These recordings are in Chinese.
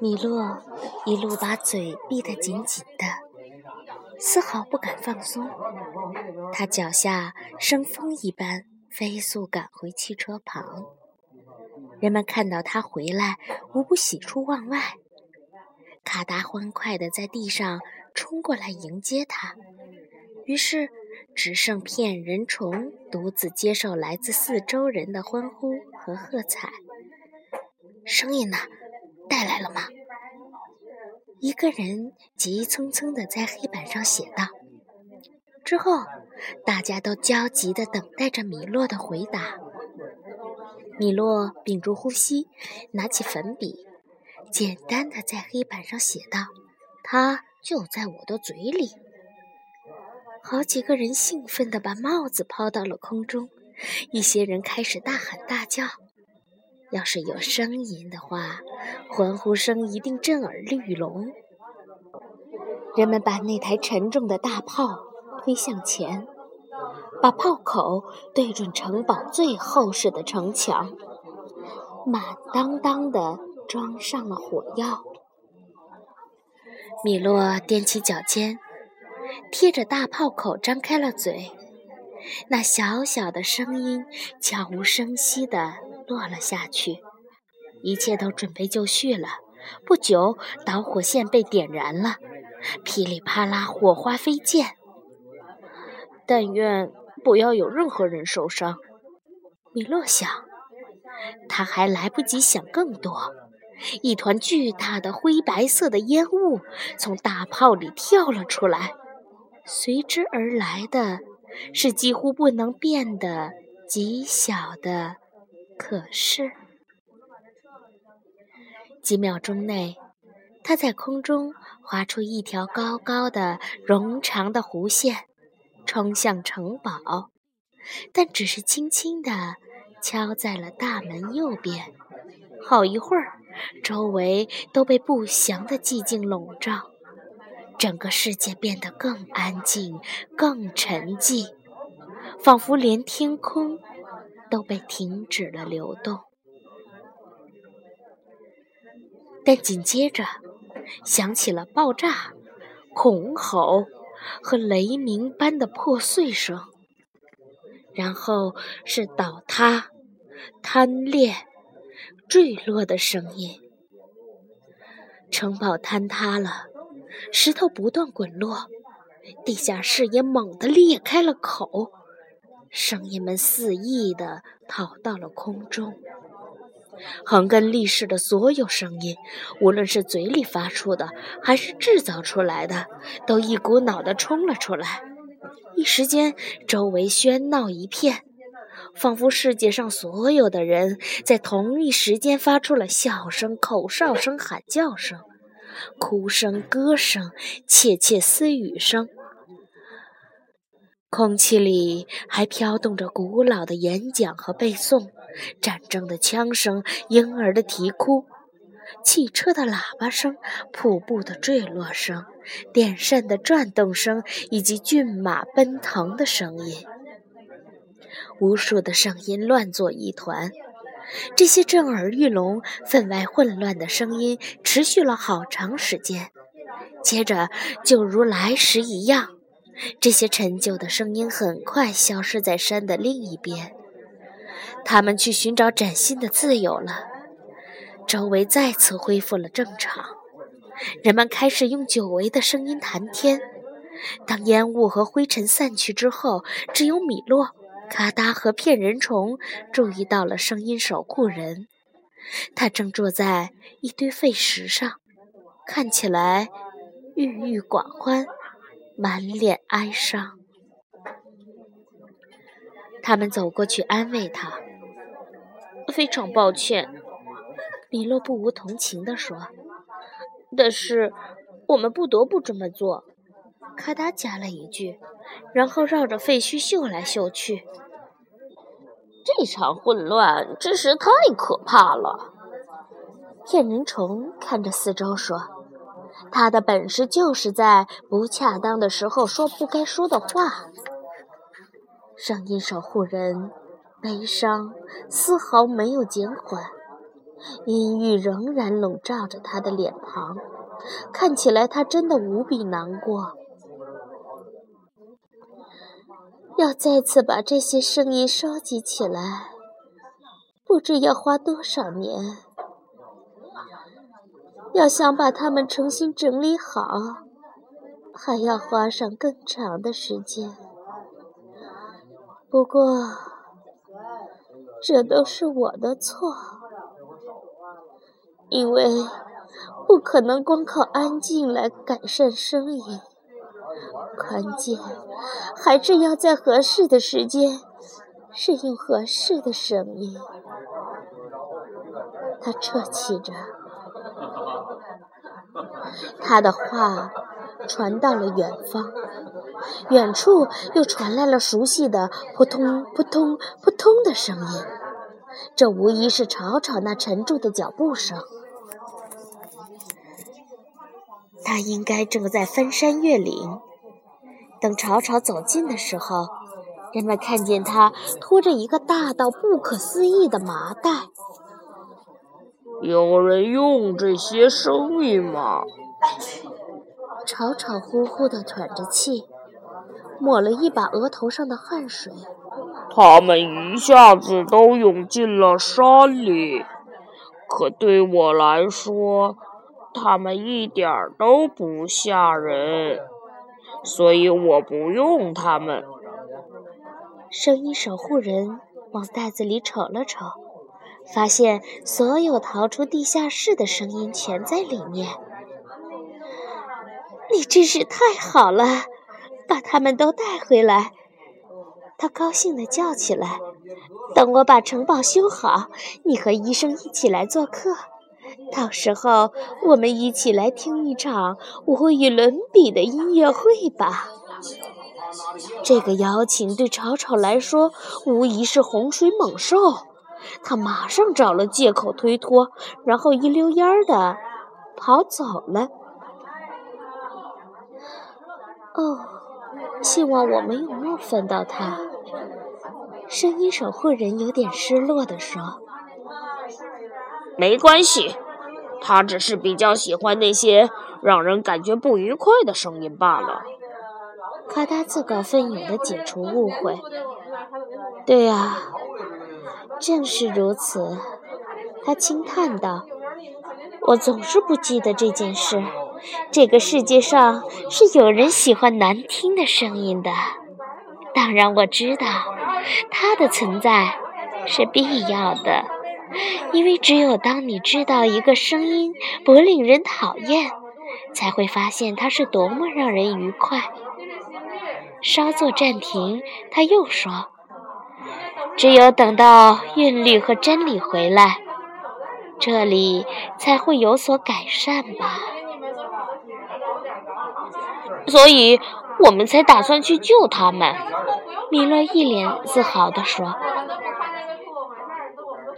米洛一路把嘴闭得紧紧的，丝毫不敢放松。他脚下生风一般飞速赶回汽车旁。人们看到他回来，无不喜出望外。卡达欢快地在地上冲过来迎接他。于是，只剩骗人虫独自接受来自四周人的欢呼和喝彩。声音呢？带来了吗？一个人急匆匆地在黑板上写道。之后，大家都焦急地等待着米洛的回答。米洛屏住呼吸，拿起粉笔，简单的在黑板上写道：“它就在我的嘴里。”好几个人兴奋地把帽子抛到了空中，一些人开始大喊大叫。要是有声音的话，欢呼声一定震耳欲聋。人们把那台沉重的大炮推向前，把炮口对准城堡最厚实的城墙，满当当的装上了火药。米洛踮起脚尖，贴着大炮口张开了嘴，那小小的声音悄无声息地。落了下去，一切都准备就绪了。不久，导火线被点燃了，噼里啪啦，火花飞溅。但愿不要有任何人受伤，米洛想。他还来不及想更多，一团巨大的灰白色的烟雾从大炮里跳了出来，随之而来的是几乎不能变得极小的。可是，几秒钟内，他在空中划出一条高高的、冗长的弧线，冲向城堡，但只是轻轻地敲在了大门右边。好一会儿，周围都被不祥的寂静笼罩，整个世界变得更安静、更沉寂，仿佛连天空。都被停止了流动，但紧接着响起了爆炸、恐吼和雷鸣般的破碎声，然后是倒塌、坍裂、坠落的声音。城堡坍塌了，石头不断滚落，地下室也猛地裂开了口。声音们肆意地逃到了空中，横根立式的所有声音，无论是嘴里发出的，还是制造出来的，都一股脑地冲了出来。一时间，周围喧闹一片，仿佛世界上所有的人在同一时间发出了笑声、口哨声、喊叫声、哭声、歌声、窃窃私语声。空气里还飘动着古老的演讲和背诵，战争的枪声，婴儿的啼哭，汽车的喇叭声，瀑布的坠落声，电扇的转动声，以及骏马奔腾的声音。无数的声音乱作一团，这些震耳欲聋、分外混乱的声音持续了好长时间，接着就如来时一样。这些陈旧的声音很快消失在山的另一边，他们去寻找崭新的自由了。周围再次恢复了正常，人们开始用久违的声音谈天。当烟雾和灰尘散去之后，只有米洛、卡达和骗人虫注意到了声音守护人。他正坐在一堆废石上，看起来郁郁寡欢。满脸哀伤，他们走过去安慰他。非常抱歉，米洛不无同情地说：“但是我们不得不这么做。”咔嗒加了一句，然后绕着废墟嗅来嗅去。这场混乱真是太可怕了。骗人虫看着四周说。他的本事就是在不恰当的时候说不该说的话。声音守护人悲伤丝毫没有减缓，阴郁仍然笼罩着他的脸庞，看起来他真的无比难过。要再次把这些声音收集起来，不知要花多少年。要想把它们重新整理好，还要花上更长的时间。不过，这都是我的错，因为不可能光靠安静来改善声音。关键还是要在合适的时间使用合适的声音。他啜泣着，他的话传到了远方，远处又传来了熟悉的扑通扑通扑通的声音。这无疑是吵吵那沉重的脚步声。他应该正在翻山越岭。等吵吵走近的时候，人们看见他拖着一个大到不可思议的麻袋。有人用这些声音吗？吵吵呼呼地喘着气，抹了一把额头上的汗水。他们一下子都涌进了山里，可对我来说，他们一点都不吓人。所以我不用他们。声音守护人往袋子里瞅了瞅，发现所有逃出地下室的声音全在里面。你真是太好了，把他们都带回来！他高兴地叫起来。等我把城堡修好，你和医生一起来做客。到时候，我们一起来听一场无与伦比的音乐会吧。这个邀请对吵吵来说无疑是洪水猛兽，他马上找了借口推脱，然后一溜烟儿的跑走了。哦，希望我没有冒犯到他。声音守护人有点失落地说。没关系，他只是比较喜欢那些让人感觉不愉快的声音罢了。卡达自告奋勇地解除误会。对啊，正是如此。他轻叹道：“我总是不记得这件事。这个世界上是有人喜欢难听的声音的。当然，我知道它的存在是必要的。”因为只有当你知道一个声音不令人讨厌，才会发现它是多么让人愉快。稍作暂停，他又说：“只有等到韵律和真理回来，这里才会有所改善吧。”所以，我们才打算去救他们。”米勒一脸自豪地说。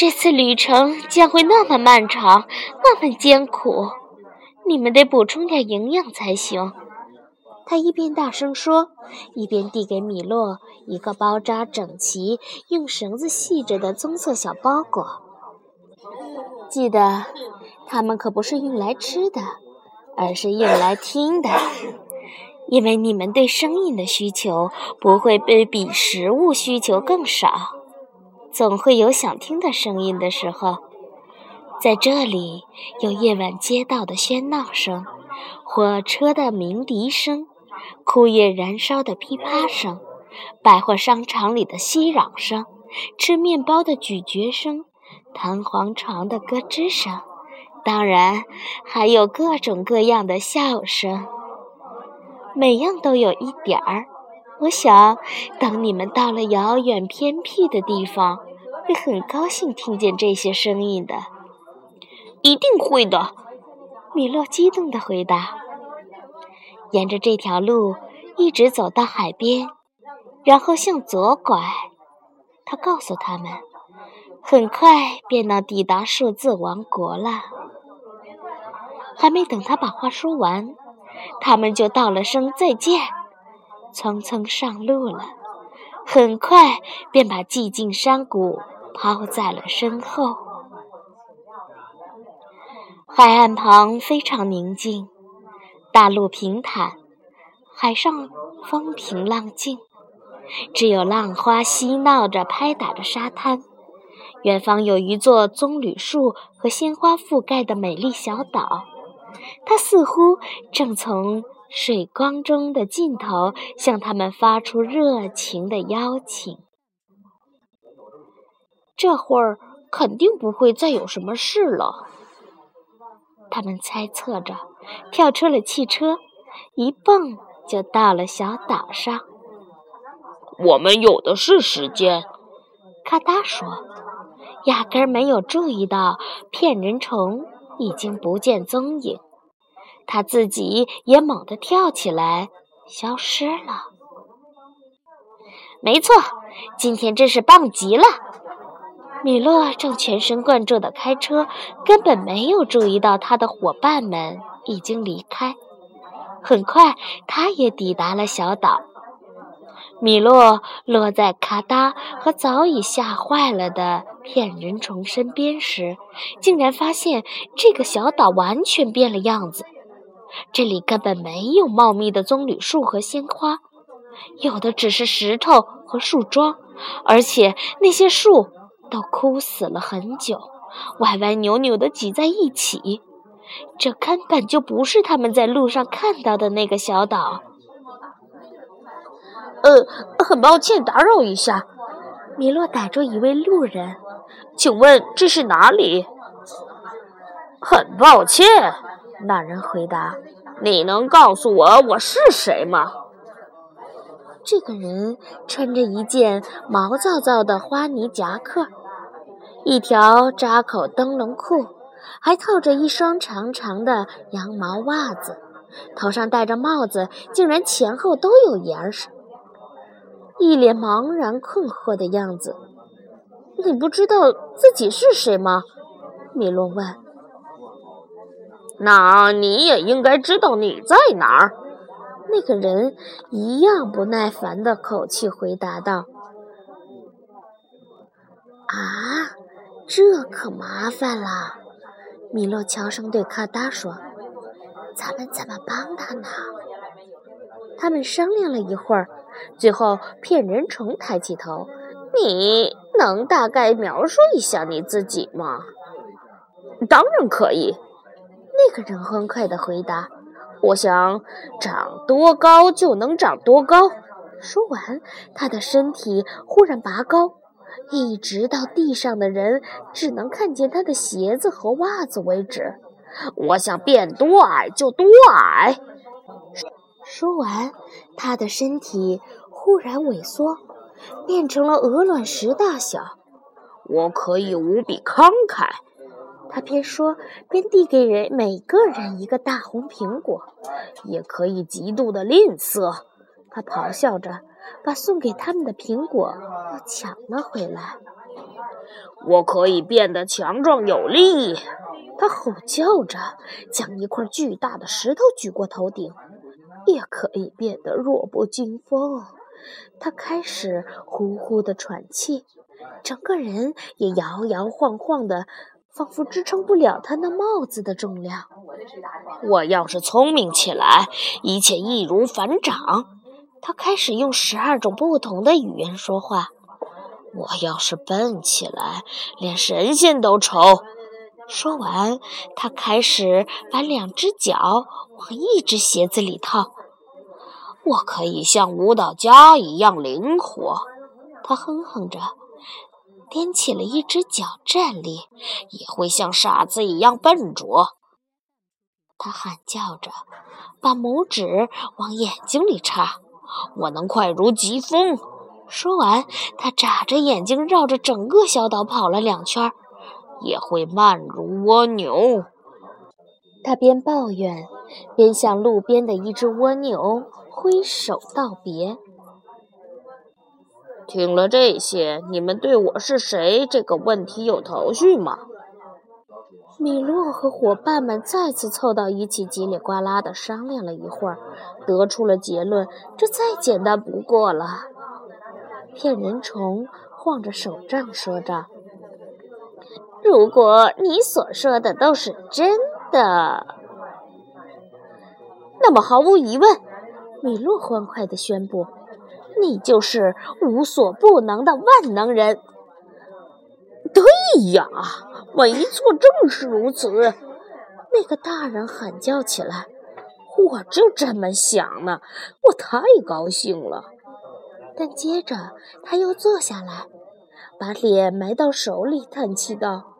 这次旅程将会那么漫长，那么艰苦，你们得补充点营养才行。他一边大声说，一边递给米洛一个包扎整齐、用绳子系着的棕色小包裹。记得，它们可不是用来吃的，而是用来听的，因为你们对声音的需求不会被比食物需求更少。总会有想听的声音的时候，在这里有夜晚街道的喧闹声，火车的鸣笛声，枯叶燃烧的噼啪声，百货商场里的熙攘声，吃面包的咀嚼声，弹簧床的咯吱声，当然还有各种各样的笑声，每样都有一点儿。我想，当你们到了遥远偏僻的地方，会很高兴听见这些声音的。一定会的，米洛激动地回答。沿着这条路一直走到海边，然后向左拐。他告诉他们，很快便能抵达数字王国了。还没等他把话说完，他们就道了声再见。匆匆上路了，很快便把寂静山谷抛在了身后。海岸旁非常宁静，大陆平坦，海上风平浪静，只有浪花嬉闹着拍打着沙滩。远方有一座棕榈树和鲜花覆盖的美丽小岛，它似乎正从水光中的尽头向他们发出热情的邀请。这会儿肯定不会再有什么事了。他们猜测着，跳出了汽车，一蹦就到了小岛上。我们有的是时间，咔嗒说，压根儿没有注意到骗人虫已经不见踪影。他自己也猛地跳起来，消失了。没错，今天真是棒极了。米洛正全神贯注地开车，根本没有注意到他的伙伴们已经离开。很快，他也抵达了小岛。米洛落在卡达和早已吓坏了的骗人虫身边时，竟然发现这个小岛完全变了样子。这里根本没有茂密的棕榈树和鲜花，有的只是石头和树桩，而且那些树。都枯死了很久，歪歪扭扭地挤在一起。这根本就不是他们在路上看到的那个小岛。呃，很抱歉打扰一下，米洛逮住一位路人，请问这是哪里？很抱歉，那人回答。你能告诉我我是谁吗？这个人穿着一件毛躁躁的花呢夹克。一条扎口灯笼裤，还套着一双长长的羊毛袜子，头上戴着帽子，竟然前后都有檐儿，一脸茫然困惑的样子。你不知道自己是谁吗？米洛问。那你也应该知道你在哪儿。那个人一样不耐烦的口气回答道。啊！这可麻烦了，米洛悄声对卡达说：“咱们怎么帮他呢？”他们商量了一会儿，最后骗人虫抬起头：“你能大概描述一下你自己吗？”“当然可以。”那个人欢快地回答：“我想长多高就能长多高。”说完，他的身体忽然拔高。一直到地上的人只能看见他的鞋子和袜子为止。我想变多矮就多矮。说完，他的身体忽然萎缩，变成了鹅卵石大小。我可以无比慷慨。他边说边递给人每个人一个大红苹果，也可以极度的吝啬。他咆哮着。把送给他们的苹果又抢了回来。我可以变得强壮有力，他吼叫着，将一块巨大的石头举过头顶；也可以变得弱不禁风。他开始呼呼地喘气，整个人也摇摇晃晃的，仿佛支撑不了他那帽子的重量。我要是聪明起来，一切易如反掌。他开始用十二种不同的语言说话。我要是笨起来，连神仙都愁。说完，他开始把两只脚往一只鞋子里套。我可以像舞蹈家一样灵活。他哼哼着，踮起了一只脚站立，也会像傻子一样笨拙。他喊叫着，把拇指往眼睛里插。我能快如疾风。说完，他眨着眼睛绕着整个小岛跑了两圈，也会慢如蜗牛。他边抱怨，边向路边的一只蜗牛挥手道别。听了这些，你们对我是谁这个问题有头绪吗？米洛和伙伴们再次凑到一起，叽里呱啦地商量了一会儿，得出了结论：这再简单不过了。骗人虫晃着手杖说着：“如果你所说的都是真的。那么，毫无疑问，米洛欢快地宣布：“你就是无所不能的万能人。”对呀，没错，正是如此。那个大人喊叫起来：“我就这么想呢，我太高兴了。”但接着他又坐下来，把脸埋到手里，叹气道：“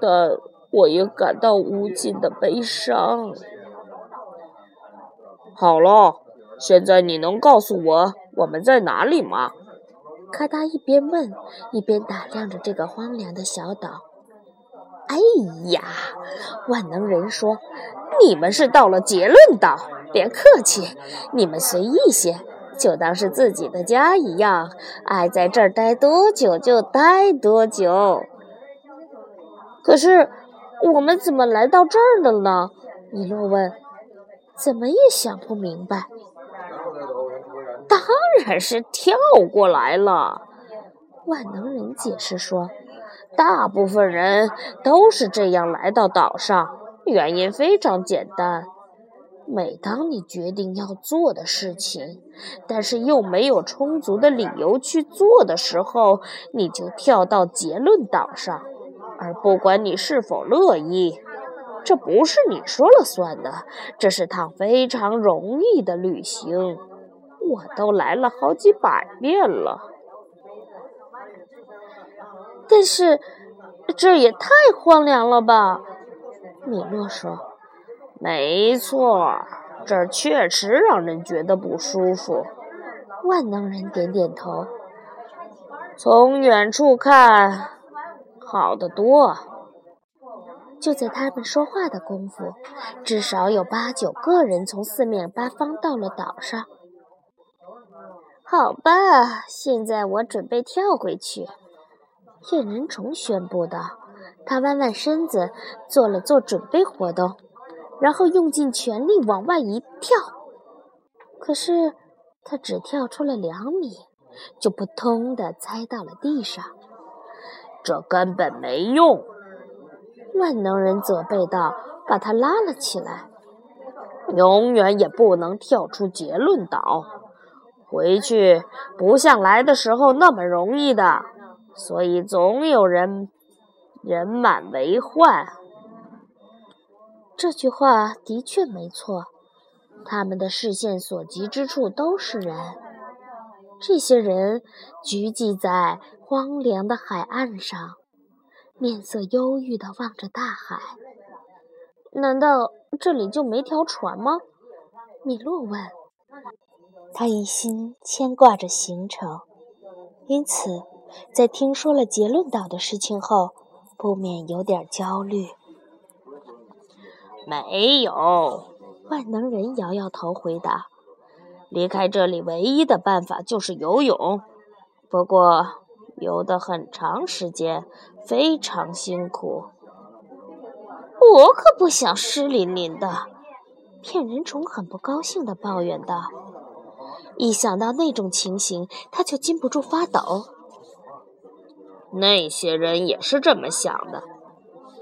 但我也感到无尽的悲伤。”好了，现在你能告诉我我们在哪里吗？咔哒一边问，一边打量着这个荒凉的小岛。哎呀，万能人说：“你们是到了结论岛，别客气，你们随意些，就当是自己的家一样，爱在这儿待多久就待多久。”可是我们怎么来到这儿的呢？米洛问。怎么也想不明白。当然是跳过来了，万能人解释说：“大部分人都是这样来到岛上，原因非常简单。每当你决定要做的事情，但是又没有充足的理由去做的时候，你就跳到结论岛上，而不管你是否乐意。”这不是你说了算的，这是趟非常容易的旅行，我都来了好几百遍了。但是这也太荒凉了吧？米洛说：“没错，这儿确实让人觉得不舒服。”万能人点点头：“从远处看，好得多。”就在他们说话的功夫，至少有八九个人从四面八方到了岛上。好吧，现在我准备跳回去。”骗人虫宣布道。他弯弯身子，做了做准备活动，然后用尽全力往外一跳。可是他只跳出了两米，就扑通的栽到了地上。这根本没用。万能人责备道：“把他拉了起来，永远也不能跳出结论岛。回去不像来的时候那么容易的，所以总有人人满为患。”这句话的确没错。他们的视线所及之处都是人，这些人聚集在荒凉的海岸上。面色忧郁地望着大海，难道这里就没条船吗？米洛问。他一心牵挂着行程，因此在听说了结论岛的事情后，不免有点焦虑。没有，万能人摇摇头回答：“离开这里唯一的办法就是游泳，不过游得很长时间。”非常辛苦，我可不想湿淋淋的。骗人虫很不高兴地抱怨道：“一想到那种情形，他就禁不住发抖。”那些人也是这么想的，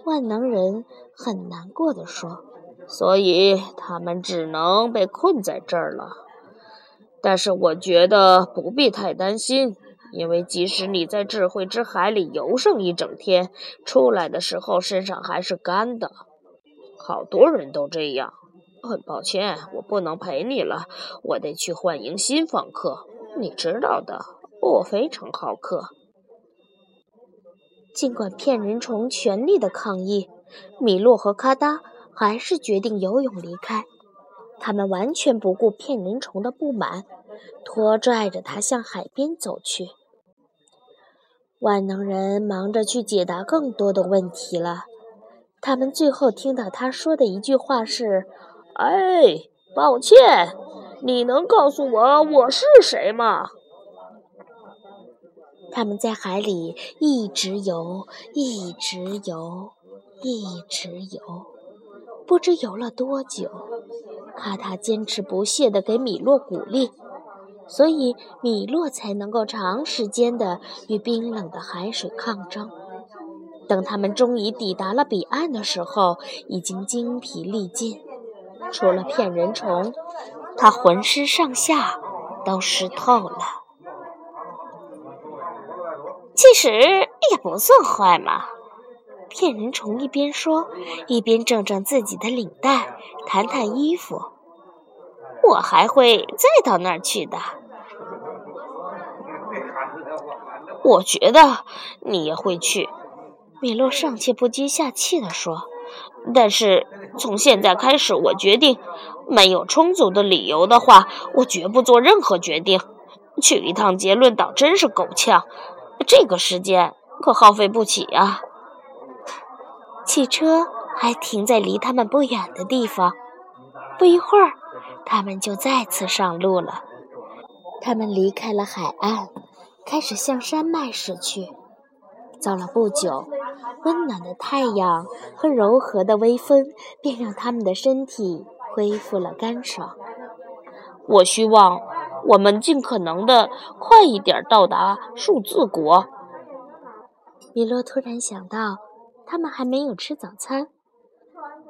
万能人很难过的说：“所以他们只能被困在这儿了。但是我觉得不必太担心。”因为即使你在智慧之海里游上一整天，出来的时候身上还是干的。好多人都这样。很抱歉，我不能陪你了，我得去欢迎新访客。你知道的，我非常好客。尽管骗人虫全力的抗议，米洛和咔哒还是决定游泳离开。他们完全不顾骗人虫的不满，拖拽着他向海边走去。万能人忙着去解答更多的问题了。他们最后听到他说的一句话是：“哎，抱歉，你能告诉我我是谁吗？”他们在海里一直游，一直游，一直游，不知游了多久。卡塔坚持不懈地给米洛鼓励。所以，米洛才能够长时间的与冰冷的海水抗争。等他们终于抵达了彼岸的时候，已经精疲力尽。除了骗人虫，他浑身上下都湿透了。其实也不算坏嘛。骗人虫一边说，一边正正自己的领带，弹弹衣服。我还会再到那儿去的。我觉得你也会去。米洛上气不接下气地说：“但是从现在开始，我决定，没有充足的理由的话，我绝不做任何决定。去一趟结论岛真是够呛，这个时间可耗费不起啊。”汽车还停在离他们不远的地方。不一会儿，他们就再次上路了。他们离开了海岸，开始向山脉驶去。走了不久，温暖的太阳和柔和的微风便让他们的身体恢复了干爽。我希望我们尽可能的快一点到达数字国。米洛突然想到，他们还没有吃早餐，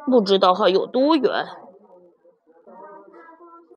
不知道还有多远。